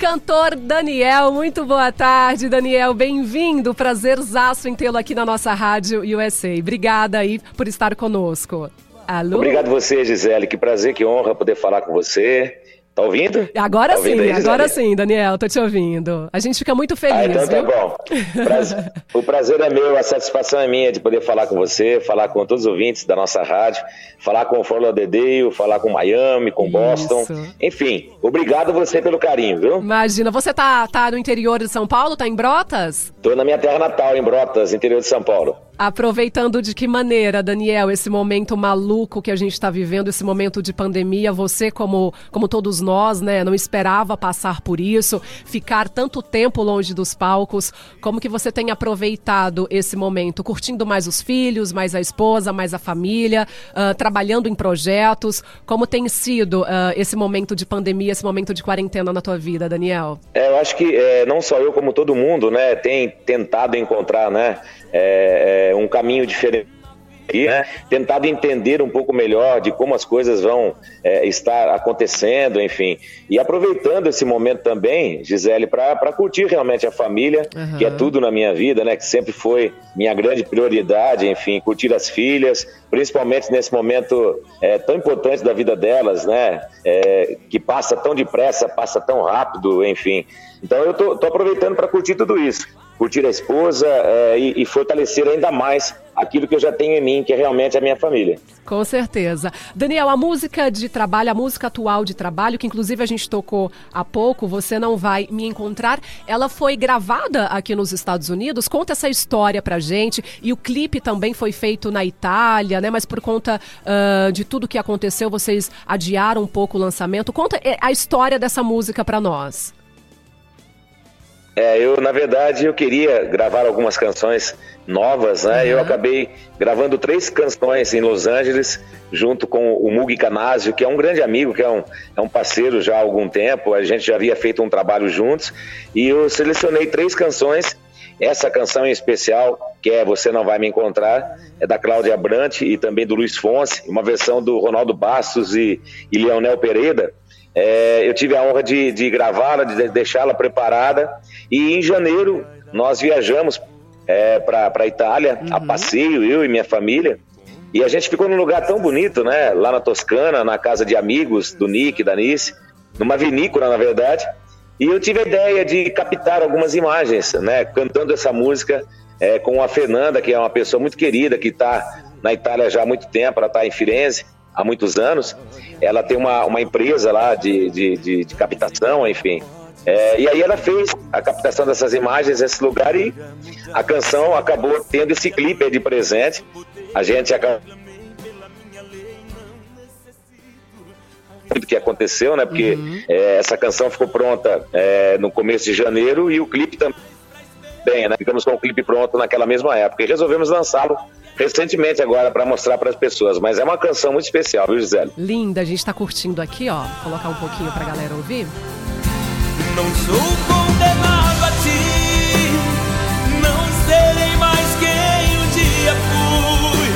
Cantor Daniel, muito boa tarde, Daniel. Bem-vindo. Prazerzaço em tê-lo aqui na nossa rádio USA. Obrigada aí por estar conosco. Alô? Obrigado você, Gisele. Que prazer, que honra poder falar com você. Tá ouvindo? Agora tá ouvindo sim, aí, agora sim, Daniel, tô te ouvindo. A gente fica muito feliz. Ah, então tá viu? bom. Prazer, o prazer é meu, a satisfação é minha de poder falar com você, falar com todos os ouvintes da nossa rádio, falar com o Fórmula Dedeu, falar com Miami, com Isso. Boston. Enfim, obrigado você pelo carinho, viu? Imagina, você tá, tá no interior de São Paulo, tá em Brotas? Tô na minha terra natal, em Brotas, interior de São Paulo. Aproveitando de que maneira, Daniel, esse momento maluco que a gente está vivendo, esse momento de pandemia, você, como, como todos nós, né, não esperava passar por isso, ficar tanto tempo longe dos palcos. Como que você tem aproveitado esse momento? Curtindo mais os filhos, mais a esposa, mais a família, uh, trabalhando em projetos? Como tem sido uh, esse momento de pandemia, esse momento de quarentena na tua vida, Daniel? É, eu acho que é, não só eu, como todo mundo, né, tem tentado encontrar, né, é, é, um caminho diferente né? tentado entender um pouco melhor de como as coisas vão é, estar acontecendo, enfim. E aproveitando esse momento também, Gisele, para curtir realmente a família, uhum. que é tudo na minha vida, né? Que sempre foi minha grande prioridade, enfim, curtir as filhas, principalmente nesse momento é, tão importante da vida delas, né? É, que passa tão depressa, passa tão rápido, enfim. Então eu tô, tô aproveitando para curtir tudo isso curtir a esposa é, e, e, fortalecer ainda mais aquilo que eu já tenho em mim, que é realmente a minha família. Com certeza. Daniel, a música de trabalho, a música atual de trabalho, que inclusive a gente tocou há pouco, Você Não Vai Me Encontrar, ela foi gravada aqui nos Estados Unidos. Conta essa história pra gente. E o clipe também foi feito na Itália, né? Mas por conta uh, de tudo que aconteceu, vocês adiaram um pouco o lançamento. Conta eh, a história dessa música para nós. É, eu, na verdade, eu queria gravar algumas canções novas, né? Uhum. Eu acabei gravando três canções em Los Angeles, junto com o Mugi Canásio, que é um grande amigo, que é um, é um parceiro já há algum tempo, a gente já havia feito um trabalho juntos, e eu selecionei três canções. Essa canção em especial, que é Você Não Vai Me Encontrar, é da Cláudia Brant e também do Luiz Fonse, uma versão do Ronaldo Bastos e, e Leonel Pereira. É, eu tive a honra de, de gravá-la, de deixá-la preparada. E em janeiro nós viajamos é, para a Itália, uhum. a passeio, eu e minha família. E a gente ficou num lugar tão bonito, né? Lá na Toscana, na casa de amigos do Nick, da Nice, numa vinícola, na verdade. E eu tive a ideia de captar algumas imagens, né? Cantando essa música é, com a Fernanda, que é uma pessoa muito querida, que está na Itália já há muito tempo, ela está em Firenze há muitos anos. Ela tem uma, uma empresa lá de, de, de, de captação, enfim. É, e aí ela fez a captação dessas imagens nesse lugar e a canção acabou tendo esse clipe de presente. A gente acabou que aconteceu, né? Porque uhum. é, essa canção ficou pronta é, no começo de janeiro e o clipe também, né? Ficamos com o clipe pronto naquela mesma época e resolvemos lançá-lo recentemente agora para mostrar para as pessoas, mas é uma canção muito especial, viu, Gisele? Linda, a gente está curtindo aqui, ó. Vou colocar um pouquinho para a galera ouvir. Não sou condenado a ti, não serei mais quem um dia fui.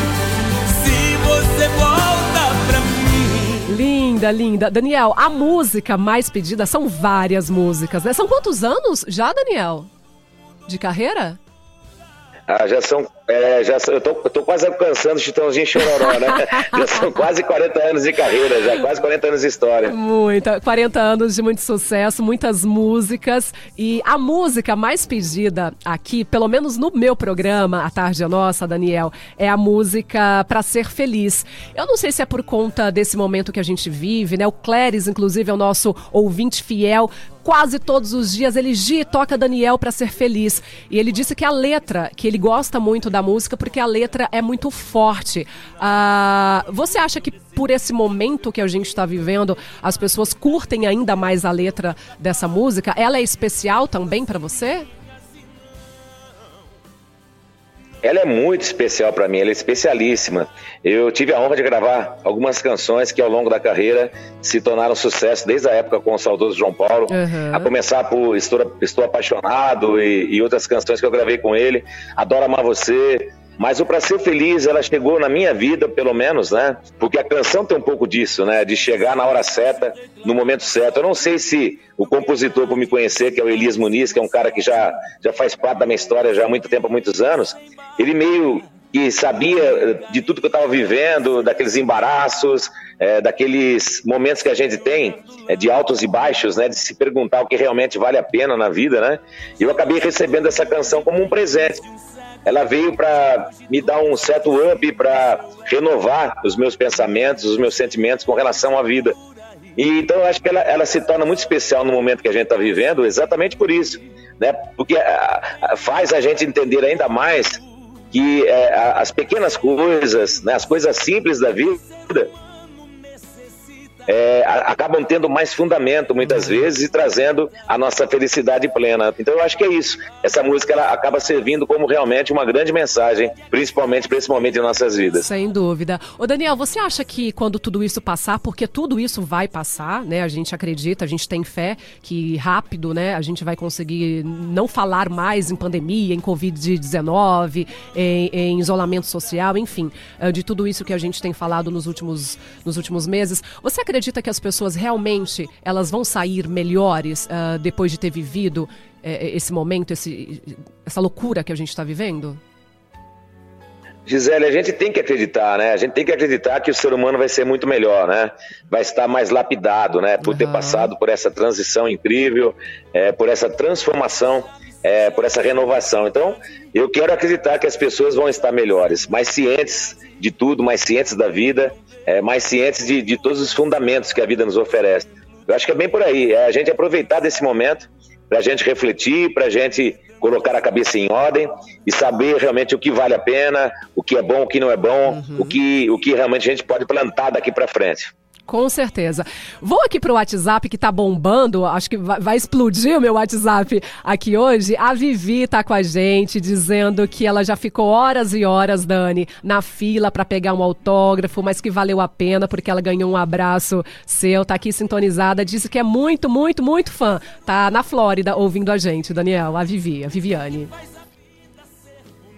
Se você volta pra mim. Linda, linda. Daniel, a música mais pedida são várias músicas, né? São quantos anos já, Daniel? De carreira? Ah, já são é, já eu tô, eu tô quase alcançando o Chitãozinho Chororó, né? já são quase 40 anos de carreira, já quase 40 anos de história. Muita, 40 anos de muito sucesso, muitas músicas. E a música mais pedida aqui, pelo menos no meu programa, A Tarde é Nossa, Daniel, é a música Pra Ser Feliz. Eu não sei se é por conta desse momento que a gente vive, né? O Cléris, inclusive, é o nosso ouvinte fiel quase todos os dias ele Gi, toca Daniel para ser feliz. E ele disse que a letra, que ele gosta muito da música porque a letra é muito forte. Ah, você acha que por esse momento que a gente está vivendo, as pessoas curtem ainda mais a letra dessa música? Ela é especial também para você? Ela é muito especial para mim, ela é especialíssima. Eu tive a honra de gravar algumas canções que ao longo da carreira se tornaram sucesso desde a época com o saudoso João Paulo, uhum. a começar por Estou, Estou Apaixonado e, e, outras canções que eu gravei com ele. Adoro Amar Você, Mas o Pra Ser Feliz, ela chegou na minha vida, pelo menos, né? Porque a canção tem um pouco disso, né? De chegar na hora certa, no momento certo. Eu não sei se o compositor, por me conhecer, que é o Elias Muniz, que é um cara que já, já faz parte da minha história já há muito tempo, há muitos anos, ele meio que sabia de tudo que eu estava vivendo, daqueles embaraços, é, daqueles momentos que a gente tem é, de altos e baixos, né, de se perguntar o que realmente vale a pena na vida, né? E eu acabei recebendo essa canção como um presente ela veio para me dar um certo up, para renovar os meus pensamentos, os meus sentimentos com relação à vida. E, então eu acho que ela, ela se torna muito especial no momento que a gente está vivendo, exatamente por isso, né? Porque a, a, faz a gente entender ainda mais que é, as pequenas coisas, né, as coisas simples da vida, é, acabam tendo mais fundamento muitas uhum. vezes e trazendo a nossa felicidade plena. Então eu acho que é isso. Essa música ela acaba servindo como realmente uma grande mensagem, principalmente para esse momento de nossas vidas. Sem dúvida. Ô Daniel, você acha que quando tudo isso passar, porque tudo isso vai passar, né? A gente acredita, a gente tem fé que rápido, né? A gente vai conseguir não falar mais em pandemia, em Covid-19, em, em isolamento social, enfim, eh, de tudo isso que a gente tem falado nos últimos, nos últimos meses. Você acredita acredita que as pessoas realmente elas vão sair melhores uh, depois de ter vivido uh, esse momento, esse, essa loucura que a gente está vivendo? Gisele, a gente tem que acreditar, né? A gente tem que acreditar que o ser humano vai ser muito melhor, né? Vai estar mais lapidado, né? Por uhum. ter passado por essa transição incrível, é, por essa transformação, é, por essa renovação. Então, eu quero acreditar que as pessoas vão estar melhores, mais cientes de tudo, mais cientes da vida, é, mais cientes de, de todos os fundamentos que a vida nos oferece. Eu acho que é bem por aí, é a gente aproveitar desse momento para a gente refletir, para a gente colocar a cabeça em ordem e saber realmente o que vale a pena, o que é bom, o que não é bom, uhum. o, que, o que realmente a gente pode plantar daqui para frente. Com certeza. Vou aqui para o WhatsApp que está bombando, acho que vai, vai, explodir o meu WhatsApp aqui hoje. A Vivi está com a gente, dizendo que ela já ficou horas e horas, Dani, na fila para pegar um autógrafo, mas que valeu a pena porque ela ganhou um abraço seu, tá aqui sintonizada, disse que é muito, muito, muito fã. Tá na Flórida ouvindo a gente, Daniel, a Vivi, a Viviane.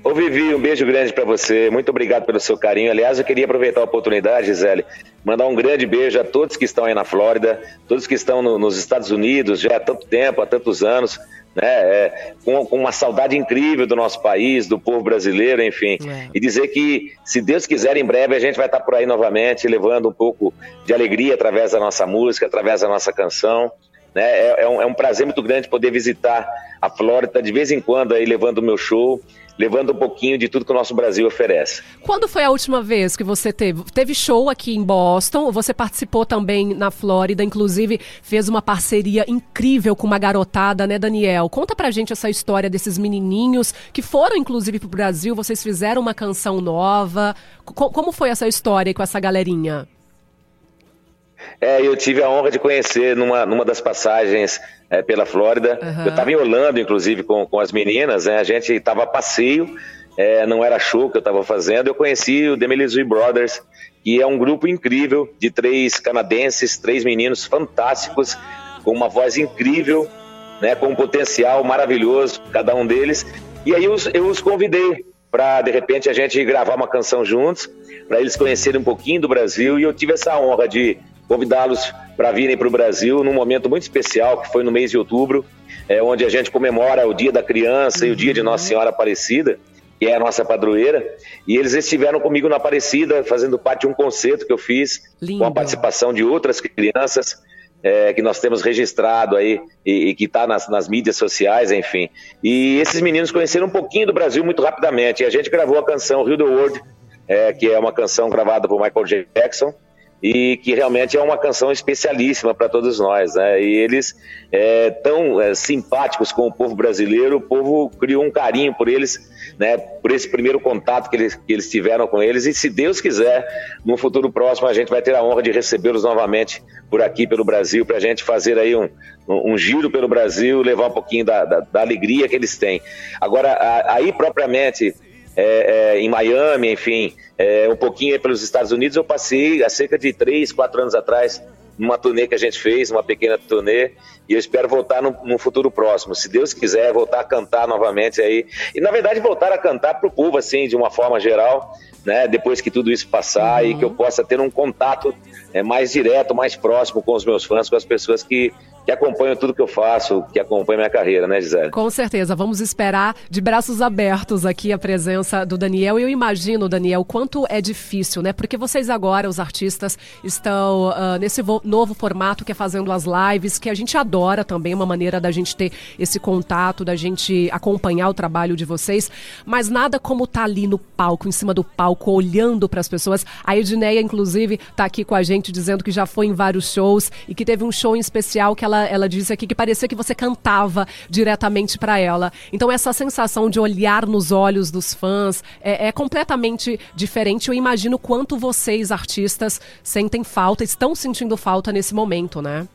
Ô Vivi, um beijo grande para você. Muito obrigado pelo seu carinho. Aliás, eu queria aproveitar a oportunidade, Gisele, mandar um grande beijo a todos que estão aí na Flórida, todos que estão no, nos Estados Unidos já há tanto tempo, há tantos anos, né? É, com, com, uma saudade incrível do nosso país, do povo brasileiro, enfim. É. E dizer que, se Deus quiser, em breve a gente vai estar por aí novamente, levando um pouco de alegria através da nossa música, através da nossa canção. Né? É, é, um, é um prazer muito grande poder visitar a Flórida de vez em quando aí levando o meu show levando um pouquinho de tudo que o nosso Brasil oferece. Quando foi a última vez que você teve? Teve show aqui em Boston, você participou também na Flórida, inclusive fez uma parceria incrível com uma garotada, né, Daniel? Conta pra gente essa história desses menininhos que foram, inclusive, pro Brasil, vocês fizeram uma canção nova. C como foi essa história com essa galerinha? É, eu tive a honra de conhecer numa, numa das passagens é, pela Flórida. Uhum. Eu estava em Orlando, inclusive, com, com as meninas, né? A gente estava a passeio, é, não era show que eu estava fazendo. Eu conheci o Demelizui Brothers, que é um grupo incrível de três canadenses, três meninos fantásticos, com uma voz incrível, né? Com um potencial maravilhoso, cada um deles. E aí eu, eu os convidei para, de repente, a gente gravar uma canção juntos, para eles conhecerem um pouquinho do Brasil. E eu tive essa honra de convidá-los para virem para o Brasil num momento muito especial, que foi no mês de outubro, é, onde a gente comemora o Dia da Criança uhum. e o Dia de Nossa uhum. Senhora Aparecida, que é a nossa padroeira. E eles estiveram comigo na Aparecida, fazendo parte de um concerto que eu fiz, Lindo. com a participação de outras crianças. É, que nós temos registrado aí e, e que está nas, nas, mídias sociais, enfim. E esses meninos conheceram um pouquinho do Brasil muito rapidamente. E a gente gravou a canção Rio the World, é, que é uma canção gravada por Michael Jackson, e que realmente é uma canção especialíssima para todos nós. Né? E eles é, tão é, simpáticos com o povo brasileiro, o povo criou um carinho por eles, né, por esse primeiro contato que eles, que eles tiveram com eles. E se Deus quiser, no futuro próximo a gente vai ter a honra de recebê-los novamente por aqui, pelo Brasil, para a gente fazer aí um, um, giro pelo Brasil, levar um pouquinho da, da, da alegria que eles têm. Agora, a, aí propriamente é, é, em Miami, enfim, é, um pouquinho pelos Estados Unidos, eu passei há cerca de três, quatro anos atrás numa turnê que a gente fez, uma pequena turnê, e eu espero voltar no, no, futuro próximo. Se Deus quiser, voltar a cantar novamente aí. E na verdade voltar a cantar para o povo, assim, de uma forma geral, né? Depois que tudo isso passar uhum. e que eu possa ter um contato é, mais direto, mais próximo com os meus fãs, com as pessoas que que acompanham tudo que eu faço, que acompanham minha carreira, né, Gisele? Com certeza. Vamos esperar de braços abertos aqui a presença do Daniel. Eu imagino, Daniel, quanto é difícil, né? Porque vocês agora, os artistas, estão uh, nesse novo formato que é fazendo as lives, que a gente adora também, uma maneira da gente ter esse contato, da gente acompanhar o trabalho de vocês. Mas nada como estar tá ali no palco, em cima do palco, olhando para as pessoas. A Edneia, inclusive, está aqui com a gente dizendo que já foi em vários shows e que teve um show em especial que ela ela, ela disse aqui que parecia que você cantava diretamente para ela. Então, essa sensação de olhar nos olhos dos fãs é, é completamente diferente. Eu imagino quanto vocês, artistas, sentem falta, estão sentindo falta nesse momento, né?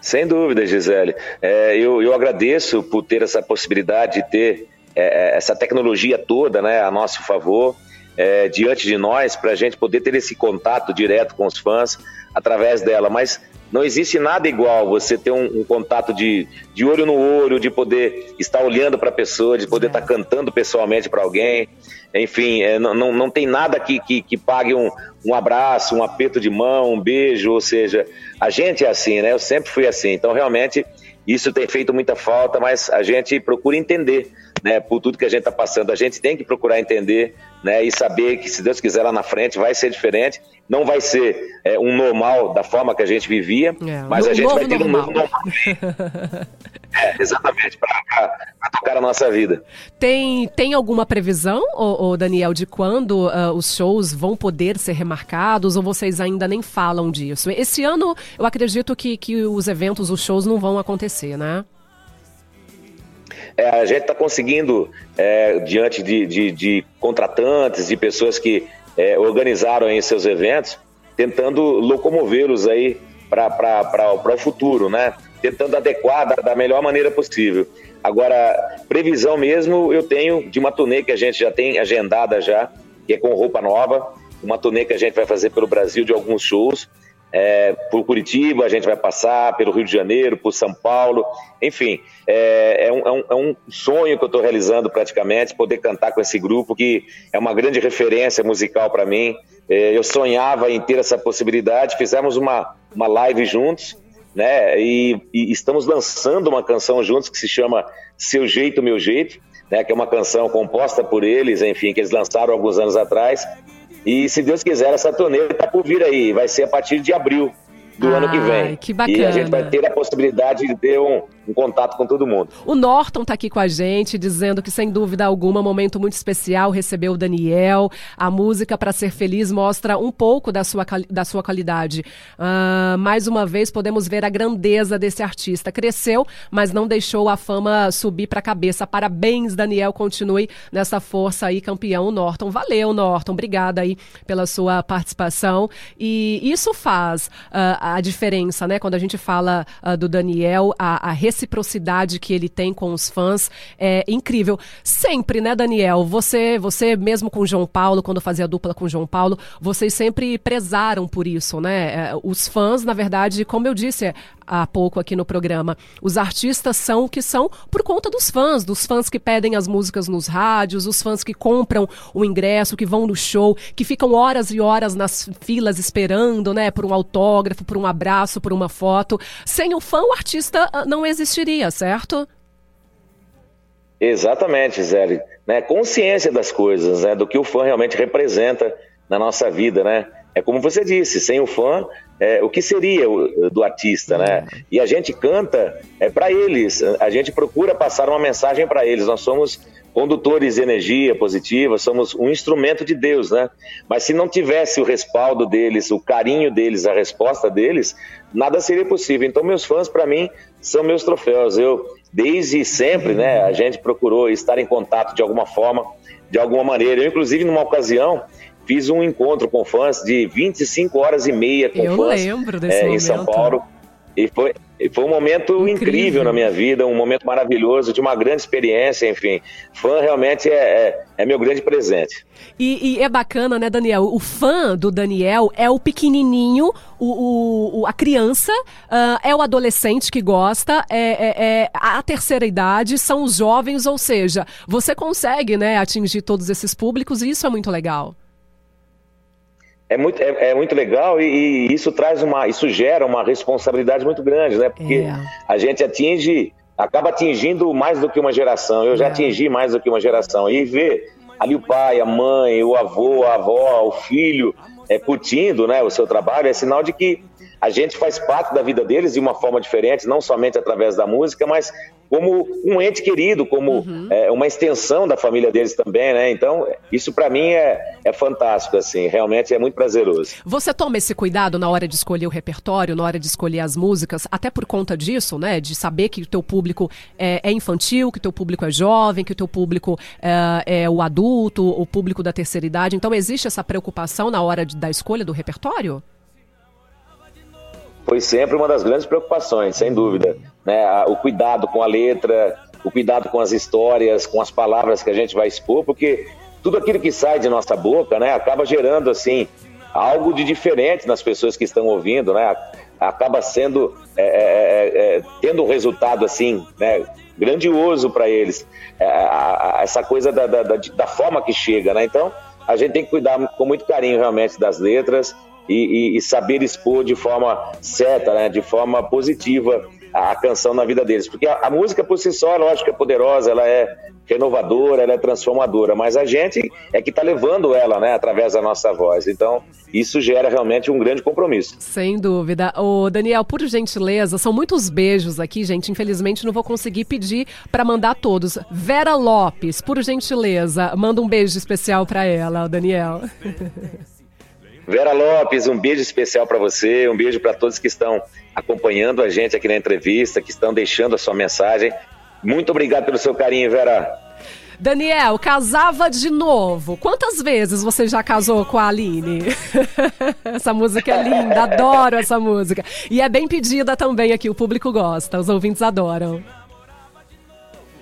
Sem dúvida, Gisele. É, eu, eu agradeço por ter essa possibilidade de ter é, é essa tecnologia toda né, a nosso favor, é, diante de nós, para a gente poder ter esse contato direto com os fãs através dela. Mas não existe nada igual você ter um, um contato de, de olho no olho, de poder estar olhando para a pessoa, de poder estar cantando pessoalmente para alguém. Enfim, é, não, não, não tem nada que, que, que pague um, um abraço, um aperto de mão, um beijo. Ou seja, a gente é assim, né? Eu sempre fui assim. Então, realmente, isso tem feito muita falta, mas a gente procura entender né, por tudo que a gente está passando. A gente tem que procurar entender né, e saber que, se Deus quiser, lá na frente vai ser diferente. Não vai ser é, um normal da forma que a gente vivia, é, mas a gente vai ter normal. um novo normal. é, exatamente, para tocar a nossa vida. Tem, tem alguma previsão, ô, ô Daniel, de quando uh, os shows vão poder ser remarcados ou vocês ainda nem falam disso? Esse ano, eu acredito que, que os eventos, os shows não vão acontecer, né? É, a gente está conseguindo, é, diante de, de, de, contratantes, de pessoas que é, organizaram aí seus eventos, tentando locomovê-los aí para o futuro, né? Tentando adequar da, da, melhor maneira possível. Agora, previsão mesmo eu tenho de uma turnê que a gente já tem agendada já, que é com roupa nova, uma turnê que a gente vai fazer pelo Brasil de alguns shows é, por Curitiba, a gente vai passar pelo Rio de Janeiro, por São Paulo, enfim, é, é, um, é um, é um, sonho que eu estou realizando praticamente, poder cantar com esse grupo que é uma grande referência musical para mim. É, eu sonhava em ter essa possibilidade, fizemos uma, uma live juntos, né? E, e, estamos lançando uma canção juntos que se chama Seu Jeito, Meu Jeito, né? Que é uma canção composta por eles, enfim, que eles lançaram alguns anos atrás. E se Deus quiser, essa turnê está por vir aí. Vai ser a partir de abril do Ai, ano que vem. Que bacana. E a gente vai ter a possibilidade de ter um, um contato com todo mundo. O Norton está aqui com a gente, dizendo que, sem dúvida alguma, um momento muito especial recebeu o Daniel. A música para ser feliz mostra um pouco da sua, da sua qualidade. Uh, mais uma vez, podemos ver a grandeza desse artista. Cresceu, mas não deixou a fama subir para a cabeça. Parabéns, Daniel. Continue nessa força aí, campeão Norton. Valeu, Norton. Obrigada aí pela sua participação. E isso faz uh, a diferença, né? Quando a gente fala uh, do Daniel, a, a reciprocidade que ele tem com os fãs é incrível. Sempre, né, Daniel? Você, você mesmo com o João Paulo, quando fazia dupla com o João Paulo, vocês sempre prezaram por isso, né? É, os fãs, na verdade, como eu disse há pouco aqui no programa, os artistas são o que são por conta dos fãs, dos fãs que pedem as músicas nos rádios, os fãs que compram o ingresso, que vão no show, que ficam horas e horas nas filas esperando, né, por um autógrafo, por um abraço, por uma foto. Sem o fã, o artista ah, não existe existiria, certo? Exatamente, Zé. Né? Consciência das coisas, né? do que o fã realmente representa na nossa vida, né? É como você disse, sem o fã, é, o que seria o, do artista, né? E a gente canta é para eles, a gente procura passar uma mensagem para eles. Nós somos condutores de energia positiva, somos um instrumento de Deus, né? Mas se não tivesse o respaldo deles, o carinho deles, a resposta deles, nada seria possível. Então, meus fãs, para mim, são meus troféus. Eu, desde sempre, né, a gente procurou estar em contato de alguma forma, de alguma maneira. Eu, inclusive, numa ocasião, fiz um encontro com fãs de 25 horas e meia com Eu fãs lembro desse é, em São Paulo. E foi, foi um momento incrível. incrível. na minha vida, um momento maravilhoso, de uma grande experiência, enfim. Fã realmente é, é, é meu grande presente. E, e, é bacana, né, Daniel? O fã do Daniel é o pequenininho, o, o a criança, uh, é o adolescente que gosta, é, é, é, a terceira idade, são os jovens, ou seja, você consegue, né, atingir todos esses públicos e isso é muito legal é muito, é, é muito legal e, e, isso traz uma, isso gera uma responsabilidade muito grande, né? Porque é. a gente atinge, acaba atingindo mais do que uma geração. Eu já é. atingi mais do que uma geração e ver ali o pai, a mãe, o avô, a avó, o filho é, curtindo, né, o seu trabalho é sinal de que a gente faz parte da vida deles de uma forma diferente, não somente através da música, mas como um ente querido, como uhum. é, uma extensão da família deles também, né? Então, isso para mim é, é fantástico, assim, realmente é muito prazeroso. Você toma esse cuidado na hora de escolher o repertório, na hora de escolher as músicas, até por conta disso, né? De saber que o teu público é, é infantil, que o teu público é jovem, que o teu público é, é, o adulto, o público da terceira idade. Então, existe essa preocupação na hora de, da escolha do repertório? Foi sempre uma das grandes preocupações, sem dúvida. Né? O cuidado com a letra, o cuidado com as histórias, com as palavras que a gente vai expor, porque tudo aquilo que sai de nossa boca, né, acaba gerando assim algo de diferente nas pessoas que estão ouvindo, né? Acaba sendo é, é, é, é tendo um resultado assim, né, grandioso para eles. É, a, a, essa coisa da, da, da, da forma que chega, né? Então a gente tem que cuidar com muito carinho realmente das letras e, e, e saber expor de forma certa, né, de forma positiva a canção na vida deles. Porque a, a música por si só, lógico, é poderosa, ela é renovadora, ela é transformadora, mas a gente é que está levando ela, né, através da nossa voz. Então, isso gera realmente um grande compromisso. Sem dúvida. Ô, Daniel, por gentileza, são muitos beijos aqui, gente. Infelizmente não vou conseguir pedir para mandar todos. Vera Lopes, por gentileza, manda um beijo especial para ela, Daniel. Vera Lopes, um beijo especial para você, um beijo para todos que estão acompanhando a gente aqui na entrevista, que estão deixando a sua mensagem. Muito obrigado pelo seu carinho, Vera. Daniel, casava de novo. Quantas vezes você já casou com a Aline? essa música é linda, adoro essa música. E é bem pedida também aqui, o público gosta, os ouvintes adoram.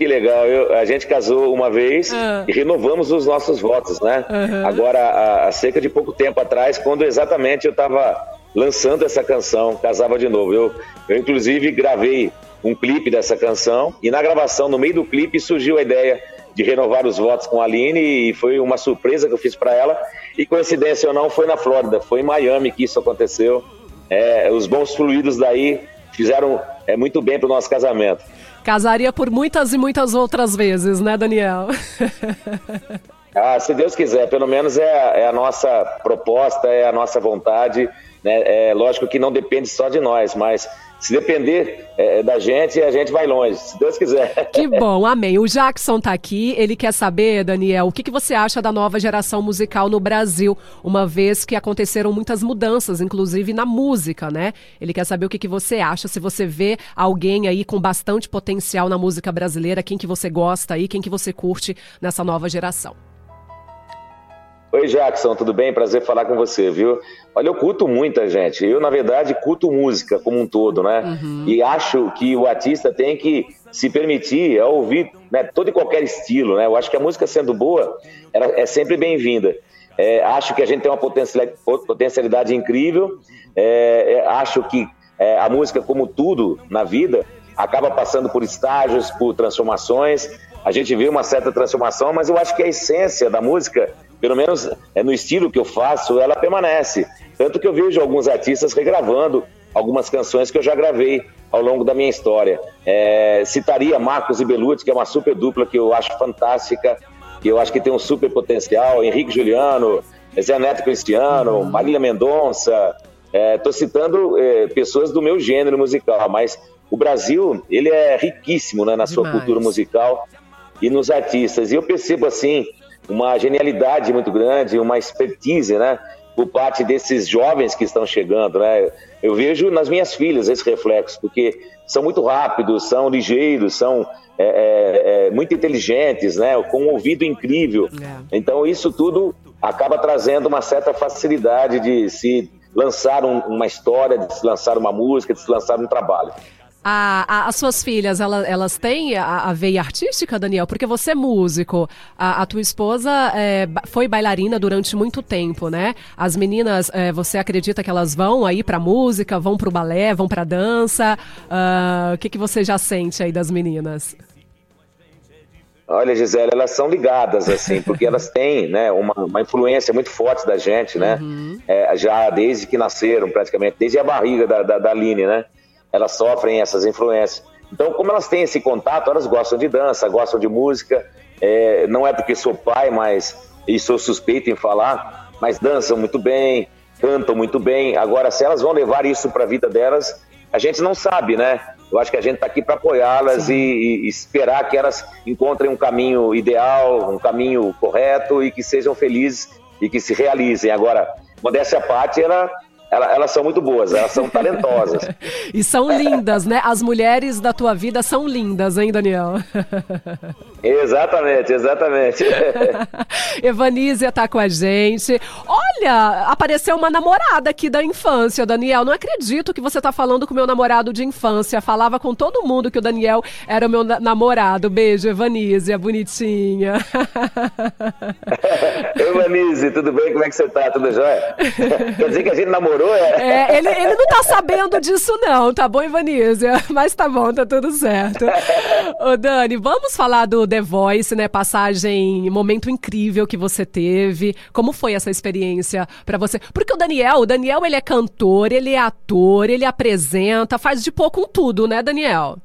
Que legal, eu, a gente casou uma vez ah. e renovamos os nossos votos, né? Uhum. Agora, há, cerca de pouco tempo atrás, quando exatamente eu estava lançando essa canção, Casava de Novo. Eu, eu, inclusive, gravei um clipe dessa canção e na gravação, no meio do clipe, surgiu a ideia de renovar os votos com a Aline e foi uma surpresa que eu fiz para ela. E coincidência ou não, foi na Flórida, foi em Miami que isso aconteceu. É, os bons fluidos daí fizeram é, muito bem para o nosso casamento. Casaria por muitas e muitas outras vezes, né, Daniel? ah, se Deus quiser, pelo menos é, é, a nossa proposta, é a nossa vontade. Né? É lógico que não depende só de nós, mas se depender é, da gente, a gente vai longe, se Deus quiser. Que bom, amém. O Jackson está aqui, ele quer saber, Daniel, o que, que você acha da nova geração musical no Brasil, uma vez que aconteceram muitas mudanças, inclusive na música, né? Ele quer saber o que, que você acha, se você vê alguém aí com bastante potencial na música brasileira, quem que você gosta aí, quem que você curte nessa nova geração. Oi, Jackson, tudo bem? Prazer falar com você, viu? Olha, eu culto muita gente. Eu, na verdade, culto música como um todo, né? Uhum. E acho que o artista tem que se permitir a ouvir né, todo e qualquer estilo, né? Eu acho que a música sendo boa ela é sempre bem-vinda. É, acho que a gente tem uma potencialidade incrível. É, é, acho que é, a música, como tudo na vida, acaba passando por estágios, por transformações. A gente vê uma certa transformação, mas eu acho que a essência da música pelo menos é no estilo que eu faço, ela permanece. Tanto que eu vejo alguns artistas regravando algumas canções que eu já gravei ao longo da minha história. É, citaria Marcos e Belucci, que é uma super dupla que eu acho fantástica, que eu acho que tem um super potencial, Henrique Juliano, Zé Neto Cristiano, uhum. Marília Mendonça, estou é, citando é, pessoas do meu gênero musical, mas o Brasil, ele é riquíssimo né, na Demais. sua cultura musical e nos artistas. E eu percebo assim, uma genialidade muito grande, uma expertise, né? Por parte desses jovens que estão chegando, né? Eu vejo nas minhas filhas esse reflexo, porque são muito rápidos, são ligeiros, são é, é, é, muito inteligentes, né? Com um ouvido incrível. É. Então isso tudo acaba trazendo uma certa facilidade de se lançar um, uma história, de se lançar uma música, de se lançar um trabalho. A, a, as suas filhas, elas, elas têm a, a, veia artística, Daniel? Porque você é músico, a, tua esposa é, foi bailarina durante muito tempo, né? As meninas, é, você acredita que elas vão aí pra música, vão pro balé, vão pra dança? Uh, o que, que você já sente aí das meninas? Olha, Gisele, elas são ligadas, assim, porque elas têm né, uma, uma influência muito forte da gente, né? Uhum. É, já desde que nasceram, praticamente, desde a barriga da, da, da Aline, né? Elas sofrem essas influências. Então, como elas têm esse contato, elas gostam de dança, gostam de música. É, não é porque sou pai, mas e sou suspeito em falar, mas dançam muito bem, cantam muito bem. Agora, se elas vão levar isso para a vida delas, a gente não sabe, né? Eu acho que a gente está aqui para apoiá-las e, e, esperar que elas encontrem um caminho ideal, um caminho correto e que sejam felizes e que se realizem. Agora, modéstia à parte, ela elas, elas são muito boas, elas são talentosas. e são lindas, né? As mulheres da tua vida são lindas, hein, Daniel? exatamente, exatamente. Evanísia tá com a gente. Olha, apareceu uma namorada aqui da infância, Daniel. Não acredito que você tá falando com meu namorado de infância. Falava com todo mundo que o Daniel era o meu namorado. Beijo, Evanísia, bonitinha. Evanísia, tudo bem? Como é que você tá? Tudo jóia? Quer dizer que a gente namorou namorou, é? É, ele, ele não tá sabendo disso, não, tá bom, Ivanísia? Mas tá bom, tá tudo certo. Ô, Dani, vamos falar do The Voice, né? Passagem, momento incrível que você teve. Como foi essa experiência para você? Porque o Daniel, o Daniel, ele é cantor, ele é ator, ele apresenta, faz de pouco um tudo, né, Daniel?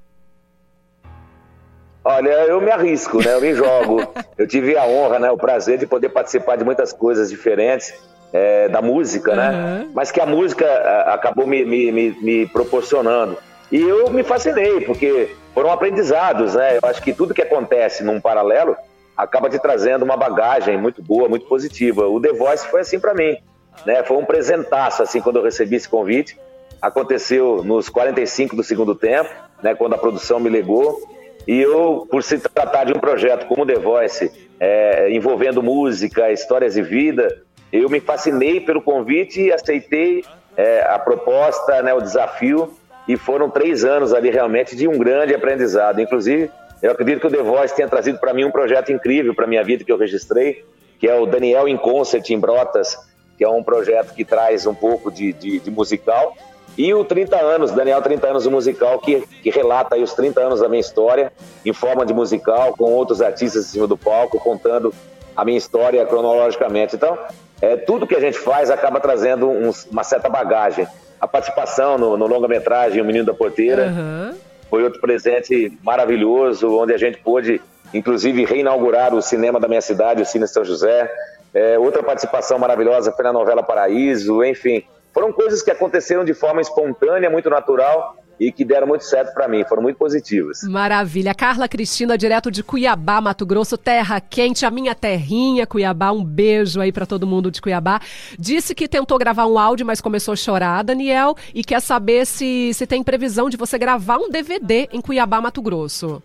Olha, eu me arrisco, né? Eu me jogo. Eu tive a honra, né? O prazer de poder participar de muitas coisas diferentes é, da música, uhum. né? Mas que a música acabou me, me, me, me, proporcionando. E eu me fascinei, porque foram aprendizados, né? Eu acho que tudo que acontece num paralelo acaba te trazendo uma bagagem muito boa, muito positiva. O The Voice foi assim para mim, né? Foi um presentaço, assim, quando eu recebi esse convite. Aconteceu nos 45 do segundo tempo, né? Quando a produção me ligou. E eu, por se tratar de um projeto como o The Voice, é, envolvendo música, histórias de vida, eu me fascinei pelo convite e aceitei é, a proposta, né, o desafio, e foram três anos ali realmente de um grande aprendizado. Inclusive, eu acredito que o The Voice tenha trazido para mim um projeto incrível para minha vida que eu registrei, que é o Daniel em Concert em Brotas, que é um projeto que traz um pouco de, de, de musical. E o 30 anos, Daniel 30 anos do musical, que, que relata os 30 anos da minha história em forma de musical, com outros artistas em cima do palco, contando a minha história cronologicamente. Então, é, tudo que a gente faz acaba trazendo um, uma certa bagagem. A participação no, no longa-metragem O Menino da Porteira uhum. foi outro presente maravilhoso, onde a gente pôde, inclusive, reinaugurar o cinema da minha cidade, o Cine São José. É, outra participação maravilhosa foi na novela Paraíso, enfim. Foram coisas que aconteceram de forma espontânea, muito natural, e que deram muito certo para mim, foram muito positivas. Maravilha. Carla Cristina, direto de Cuiabá, Mato Grosso, terra quente, a minha terrinha, Cuiabá. Um beijo aí para todo mundo de Cuiabá. Disse que tentou gravar um áudio, mas começou a chorar, Daniel, e quer saber se, se tem previsão de você gravar um DVD em Cuiabá, Mato Grosso.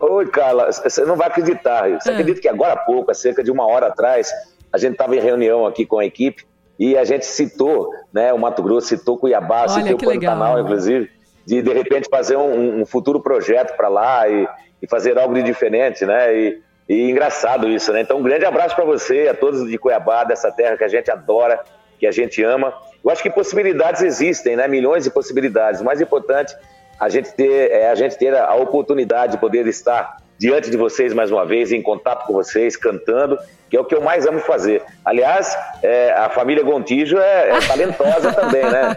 Oi, Carla, você não vai acreditar. Você é. acredita que agora há pouco, há cerca de uma hora atrás, a gente estava em reunião aqui com a equipe e a gente citou, né, o Mato Grosso, citou Cuiabá, Olha, citou o Pantanal, legal. inclusive, de de repente fazer um, um futuro projeto para lá e, e, fazer algo de diferente, né? E, e engraçado isso, né? Então, um grande abraço para você, a todos de Cuiabá, dessa terra que a gente adora, que a gente ama. Eu acho que possibilidades existem, né? Milhões de possibilidades. O mais importante a gente ter é a gente ter a oportunidade de poder estar diante de vocês mais uma vez, em contato com vocês, cantando, que é o que eu mais amo fazer. Aliás, é, a família Gontijo é, é talentosa também, né?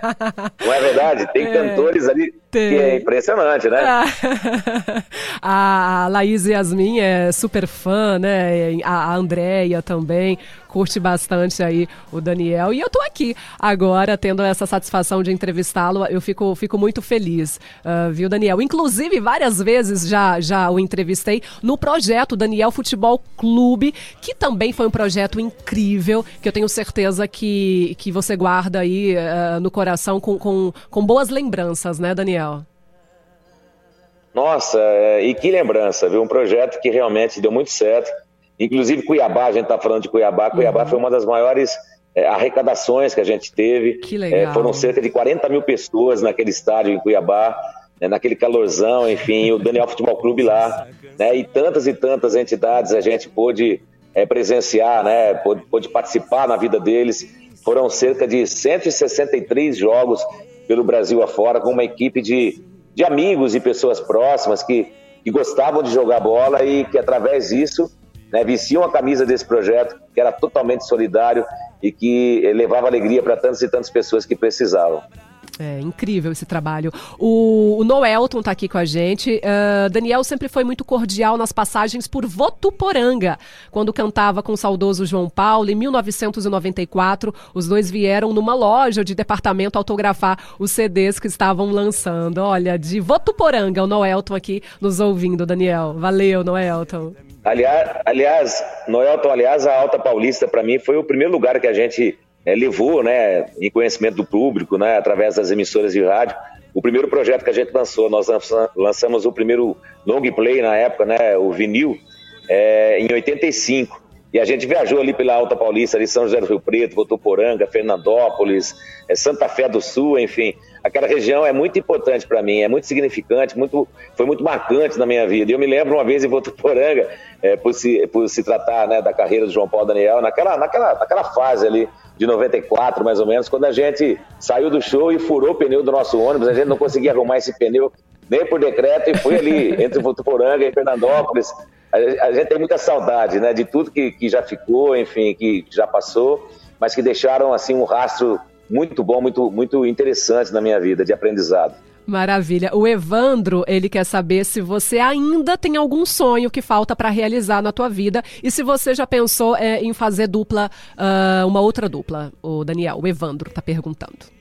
Não é verdade? Tem é, cantores ali tem. que é impressionante, né? a Laís Yasmin é super fã, né? A Andréia também curte bastante aí o Daniel. E eu tô aqui agora tendo essa satisfação de entrevistá-lo. Eu fico, fico muito feliz, uh, viu, Daniel? Inclusive, várias vezes já, já o entrevistei no projeto Daniel Futebol Clube, que também foi um projeto incrível, que eu tenho certeza que, que você guarda aí uh, no coração com, com, com boas lembranças, né, Daniel? Nossa, é, e que lembrança, viu? Um projeto que realmente deu muito certo Inclusive Cuiabá, a gente está falando de Cuiabá. Cuiabá uhum. foi uma das maiores é, arrecadações que a gente teve. Que legal. É, foram cerca de 40 mil pessoas naquele estádio em Cuiabá, né, naquele calorzão, enfim, o Daniel Futebol Clube lá, né, e tantas e tantas entidades a gente pôde é, presenciar, né, pôde, pôde participar na vida deles. Foram cerca de 163 jogos pelo Brasil afora, com uma equipe de, de amigos e pessoas próximas que, que gostavam de jogar bola e que, através disso, né, vestiam a camisa desse projeto, que era totalmente solidário e que levava alegria para tantas e tantas pessoas que precisavam. É incrível esse trabalho. O, o Noelton está aqui com a gente. Uh, Daniel sempre foi muito cordial nas passagens por Votuporanga. Quando cantava com o saudoso João Paulo, em 1994, os dois vieram numa loja de departamento autografar os CDs que estavam lançando. Olha, de Votuporanga, o Noelton aqui nos ouvindo, Daniel. Valeu, Noelton. Aliás, aliás, Noelton, aliás, a Alta Paulista para mim foi o primeiro lugar que a gente é, levou, né, em conhecimento do público, né, através das emissoras de rádio. O primeiro projeto que a gente lançou, nós lançamos o primeiro long play na época, né, o vinil, é, em 85. E a gente viajou ali pela Alta Paulista, ali São José do Rio Preto, Votuporanga, Fernandópolis, é, Santa Fé do Sul, enfim. Aquela região é muito importante para mim, é muito significante, muito, foi muito marcante na minha vida. Eu me lembro uma vez em Votuporanga, é, por, se, por se tratar né, da carreira do João Paulo Daniel, naquela, naquela, naquela fase ali de 94, mais ou menos, quando a gente saiu do show e furou o pneu do nosso ônibus, a gente não conseguia arrumar esse pneu nem por decreto e foi ali entre Votuporanga e Fernandópolis a, gente tem muita saudade, né, de tudo que, que já ficou, enfim, que já passou, mas que deixaram, assim, um rastro muito bom, muito, muito interessante na minha vida, de aprendizado. Maravilha. O Evandro, ele quer saber se você ainda tem algum sonho que falta para realizar na tua vida e se você já pensou é, em fazer dupla, uh, uma outra dupla. O Daniel, o Evandro está perguntando.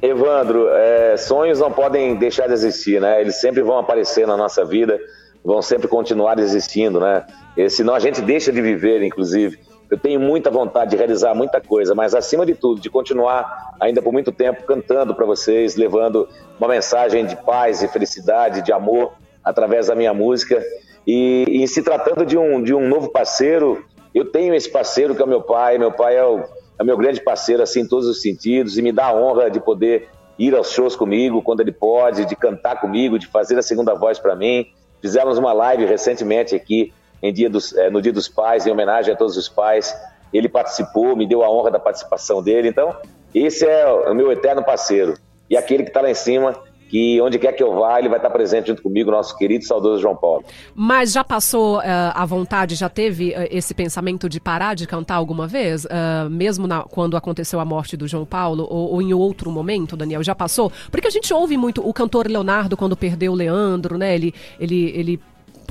Evandro, é, sonhos não podem deixar de existir, né? Eles sempre vão aparecer na nossa vida vão sempre continuar existindo, né? E, senão a gente deixa de viver, inclusive. Eu tenho muita vontade de realizar muita coisa, mas acima de tudo, de continuar ainda por muito tempo cantando para vocês, levando uma mensagem de paz, de felicidade, de amor através da minha música. E, e se tratando de um, de um novo parceiro, eu tenho esse parceiro que é o meu pai. Meu pai é o, é meu grande parceiro, assim, em todos os sentidos, e me dá a honra de poder ir aos shows comigo quando ele pode, de cantar comigo, de fazer a segunda voz para mim. Fizemos uma live recentemente aqui dia dos, é, no Dia dos Pais, em homenagem a todos os pais. Ele participou, me deu a honra da participação dele. Então, esse é o meu eterno parceiro. E aquele que está lá em cima, que onde quer que eu vá, ele vai estar presente junto comigo, nosso querido e saudoso João Paulo. Mas já passou uh, a vontade, já teve uh, esse pensamento de parar de cantar alguma vez? Uh, mesmo na, quando aconteceu a morte do João Paulo, ou, ou, em outro momento, Daniel, já passou? Porque a gente ouve muito o cantor Leonardo quando perdeu o Leandro, né? Ele, ele, ele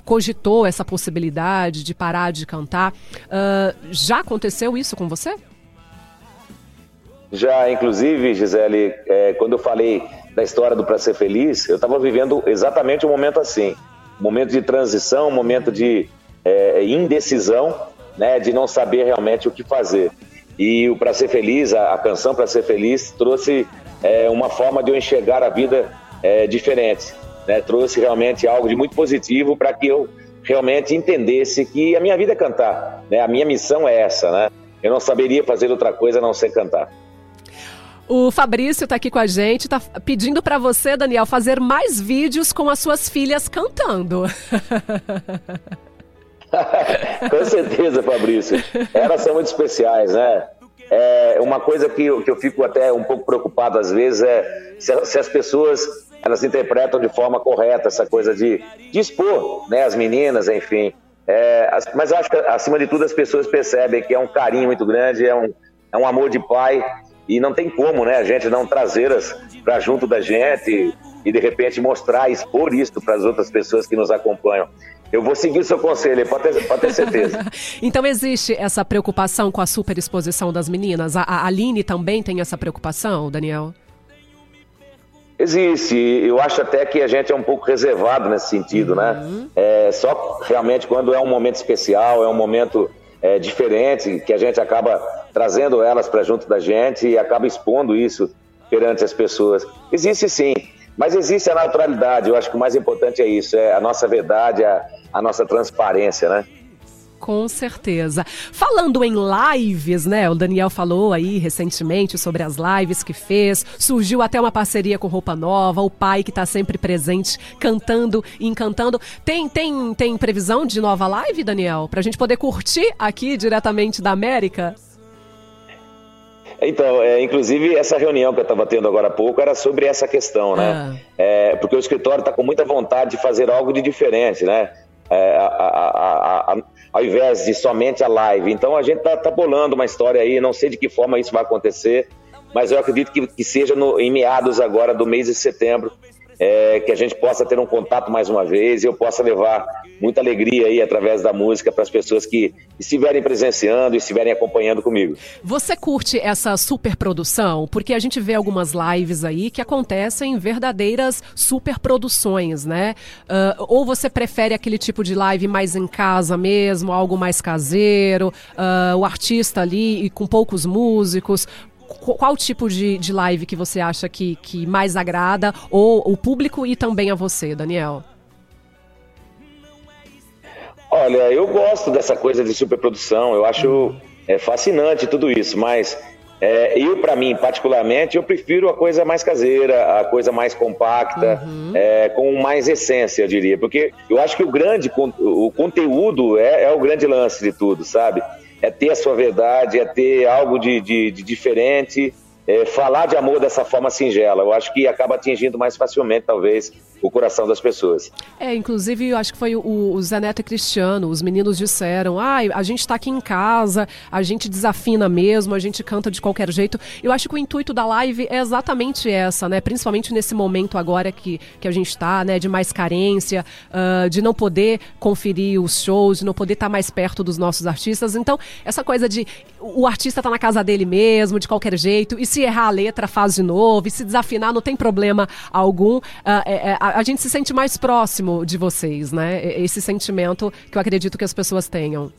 cogitou essa possibilidade de parar de cantar. já aconteceu isso com você? Já, inclusive, Gisele, é, quando eu falei da história do Pra Ser Feliz, eu estava vivendo exatamente um momento assim. Um momento de transição, um momento de é, indecisão, né, de não saber realmente o que fazer. E o Pra Ser Feliz, a, a canção Pra Ser Feliz, trouxe é, uma forma de eu enxergar a vida é, diferente. Né? Trouxe realmente algo de muito positivo para que eu realmente entendesse que a minha vida é cantar. Né? A minha missão é essa. Né? Eu não saberia fazer outra coisa a não ser cantar. O Fabrício está aqui com a gente, está pedindo para você, Daniel, fazer mais vídeos com as suas filhas cantando. com certeza, Fabrício. Elas são muito especiais, né? É, uma coisa que eu, que eu fico até um pouco preocupado às vezes é se, se as pessoas elas interpretam de forma correta essa coisa de, de expor né, as meninas, enfim. É, as, mas acho que, acima de tudo, as pessoas percebem que é um carinho muito grande, é um, é um amor de pai e não tem como, né, a gente não trazê-las para junto da gente e, de repente mostrar, expor isso para as outras pessoas que nos acompanham. Eu vou seguir o seu conselho, pode ter, pode ter certeza. então existe essa preocupação com a superexposição das meninas? A, a Aline também tem essa preocupação, Daniel? Existe, eu acho até que a gente é um pouco reservado nesse sentido, né? uhum. né? É, só realmente quando é um momento especial, é um momento é, diferente, que a gente acaba trazendo elas para junto da gente e acaba expondo isso perante as pessoas. Existe sim, mas existe a naturalidade. Eu acho que o mais importante é isso, é a nossa verdade, a, a nossa transparência, né? Com certeza. Falando em lives, né? O Daniel falou aí recentemente sobre as lives que fez. Surgiu até uma parceria com Roupa Nova, o pai que está sempre presente, cantando e encantando. Tem, tem, tem previsão de nova live, Daniel? Pra gente poder curtir aqui diretamente da América? Então, é, inclusive, essa reunião que eu estava tendo agora há pouco era sobre essa questão, né? Ah. É, porque o escritório está com muita vontade de fazer algo de diferente, né? É, a, a, a, ao invés de somente a live. Então, a gente está tá bolando uma história aí, não sei de que forma isso vai acontecer, mas eu acredito que, que seja no, em meados agora do mês de setembro, é, que a gente possa ter um contato mais uma vez e eu possa levar muita alegria aí através da música para as pessoas que estiverem presenciando e estiverem acompanhando comigo. Você curte essa superprodução? Porque a gente vê algumas lives aí que acontecem verdadeiras superproduções, né? Uh, ou você prefere aquele tipo de live mais em casa mesmo, algo mais caseiro, uh, o artista ali e com poucos músicos? Qual tipo de, de live que você acha que, que mais agrada, ou o público e também a você, Daniel? Olha, eu gosto dessa coisa de superprodução, eu acho é, fascinante tudo isso, mas é, eu, para mim, particularmente, eu prefiro a coisa mais caseira, a coisa mais compacta, uhum. é, com mais essência, eu diria, porque eu acho que o grande, o conteúdo é, é o grande lance de tudo, sabe? É ter a sua verdade, é ter algo de, de, de diferente, é, falar de amor dessa forma singela. Eu acho que acaba atingindo mais facilmente, talvez, o coração das pessoas. É, inclusive, eu acho que foi o, o Zé Neto e Cristiano, os meninos disseram, ah, a gente está aqui em casa, a gente desafina mesmo, a gente canta de qualquer jeito. Eu acho que o intuito da live é exatamente essa, né? Principalmente nesse momento agora que, que a gente está, né? De mais carência, uh, de não poder conferir os shows, de não poder estar tá mais perto dos nossos artistas. Então, essa coisa de o artista tá na casa dele mesmo, de qualquer jeito, e se errar a letra, faz de novo, e se desafinar, não tem problema algum. Uh, é, é, a, a, gente se sente mais próximo de vocês, né? Esse sentimento que eu acredito que as pessoas tenham.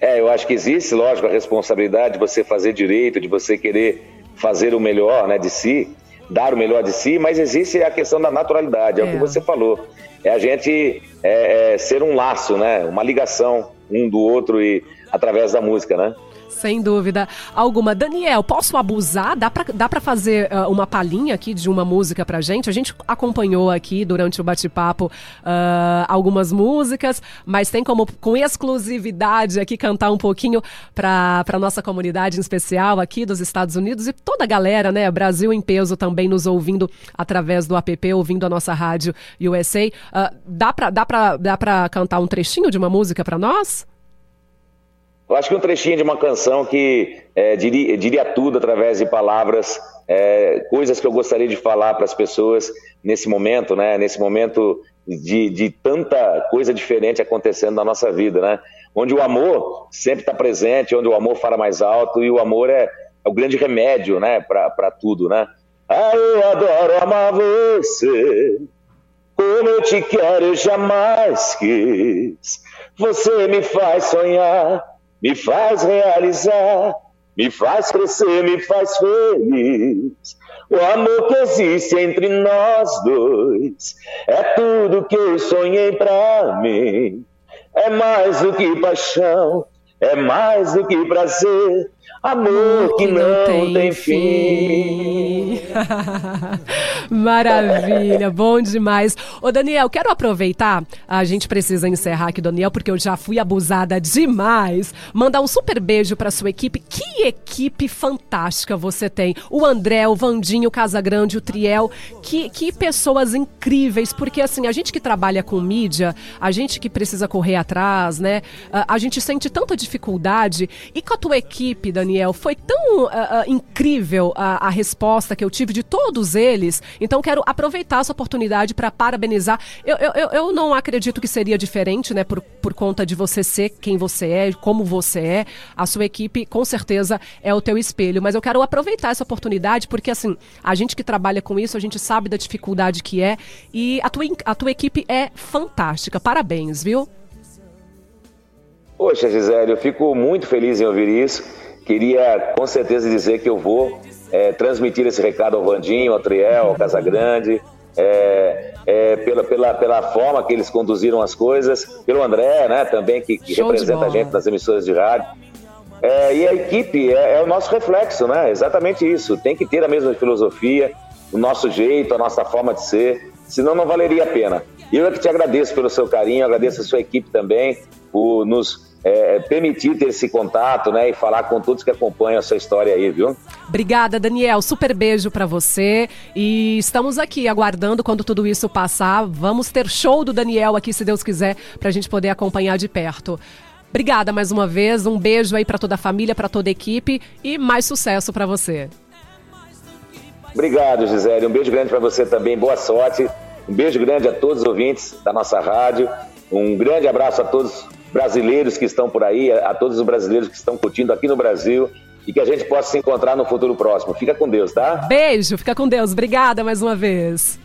É, eu acho que existe, lógico, a responsabilidade de você fazer direito, de você querer fazer o melhor né, de si, dar o melhor de si, mas existe a questão da naturalidade, é, é o que é. você falou. É a gente é, é, ser um laço, né? Uma ligação um do outro e através da música, né? Sem dúvida alguma. Daniel, posso abusar? Dá pra, dá fazer uh, uma palhinha aqui de uma música pra gente? A gente acompanhou aqui durante o bate-papo uh, algumas músicas, mas tem como, com exclusividade, aqui cantar um pouquinho pra, pra nossa comunidade em especial aqui dos Estados Unidos e toda a galera, né? Brasil em peso também nos ouvindo através do app, ouvindo a nossa rádio USA. Uh, dá, pra, dá, pra, dá pra cantar um trechinho de uma música pra nós? Eu acho que um trechinho de uma canção que é, diria, diria, tudo através de palavras, é, coisas que eu gostaria de falar para as pessoas nesse momento, né? Nesse momento de, de, tanta coisa diferente acontecendo na nossa vida, né? Onde o amor sempre está presente, onde o amor fala mais alto e o amor é, é o grande remédio, né? Para tudo, né? Ah, eu adoro amar você, como eu te quero eu jamais quis. Você me faz sonhar me faz realizar, me faz crescer, me faz feliz. O amor que existe entre nós dois é tudo que eu sonhei pra mim. É mais do que paixão, é mais do que prazer, Amor que não, tem, tem fim. Maravilha, bom demais. Ô Daniel, quero aproveitar, a gente precisa encerrar aqui, Daniel, porque eu já fui abusada demais. Mandar um super beijo para sua equipe. Que equipe fantástica você tem. O André, o Vandinho, o Casagrande, o Triel. Que, que pessoas incríveis, porque assim, a gente que trabalha com mídia, a gente que precisa correr atrás, né? A, a gente sente tanta dificuldade. E com a tua equipe, Daniel, Daniel, foi tão uh, uh, incrível a, a, resposta que eu tive de todos eles. Então, quero aproveitar essa oportunidade para parabenizar. Eu, eu, eu não acredito que seria diferente, né, por, por conta de você ser quem você é, como você é. A sua equipe, com certeza, é o teu espelho. Mas eu quero aproveitar essa oportunidade porque, assim, a gente que trabalha com isso, a gente sabe da dificuldade que é. E a tua, a tua equipe é fantástica. Parabéns, viu? Poxa, Gisele, eu fico muito feliz em ouvir isso. Queria com certeza dizer que eu vou é, transmitir esse recado ao Vandinho, ao Triel, ao Casagrande, é, é, pela, pela, pela forma que eles conduziram as coisas, pelo André, né, também, que, que representa a gente nas emissoras de rádio. É, e a equipe é, é, o nosso reflexo, né? Exatamente isso. Tem que ter a mesma filosofia, o nosso jeito, a nossa forma de ser, senão não valeria a pena. E eu é que te agradeço pelo seu carinho, agradeço a sua equipe também por nos é, permitir ter esse contato, né, e falar com todos que acompanham essa história aí, viu? Obrigada, Daniel. Super beijo para você. E estamos aqui aguardando quando tudo isso passar. Vamos ter show do Daniel aqui, se Deus quiser, para a gente poder acompanhar de perto. Obrigada mais uma vez. Um beijo aí para toda a família, para toda a equipe e mais sucesso para você. Obrigado, Gisele. Um beijo grande para você também. Boa sorte. Um beijo grande a todos os ouvintes da nossa rádio. Um grande abraço a todos brasileiros que estão por aí, a todos os brasileiros que estão curtindo aqui no Brasil e que a gente possa se encontrar no futuro próximo. Fica com Deus, tá? Beijo, fica com Deus. Obrigada mais uma vez.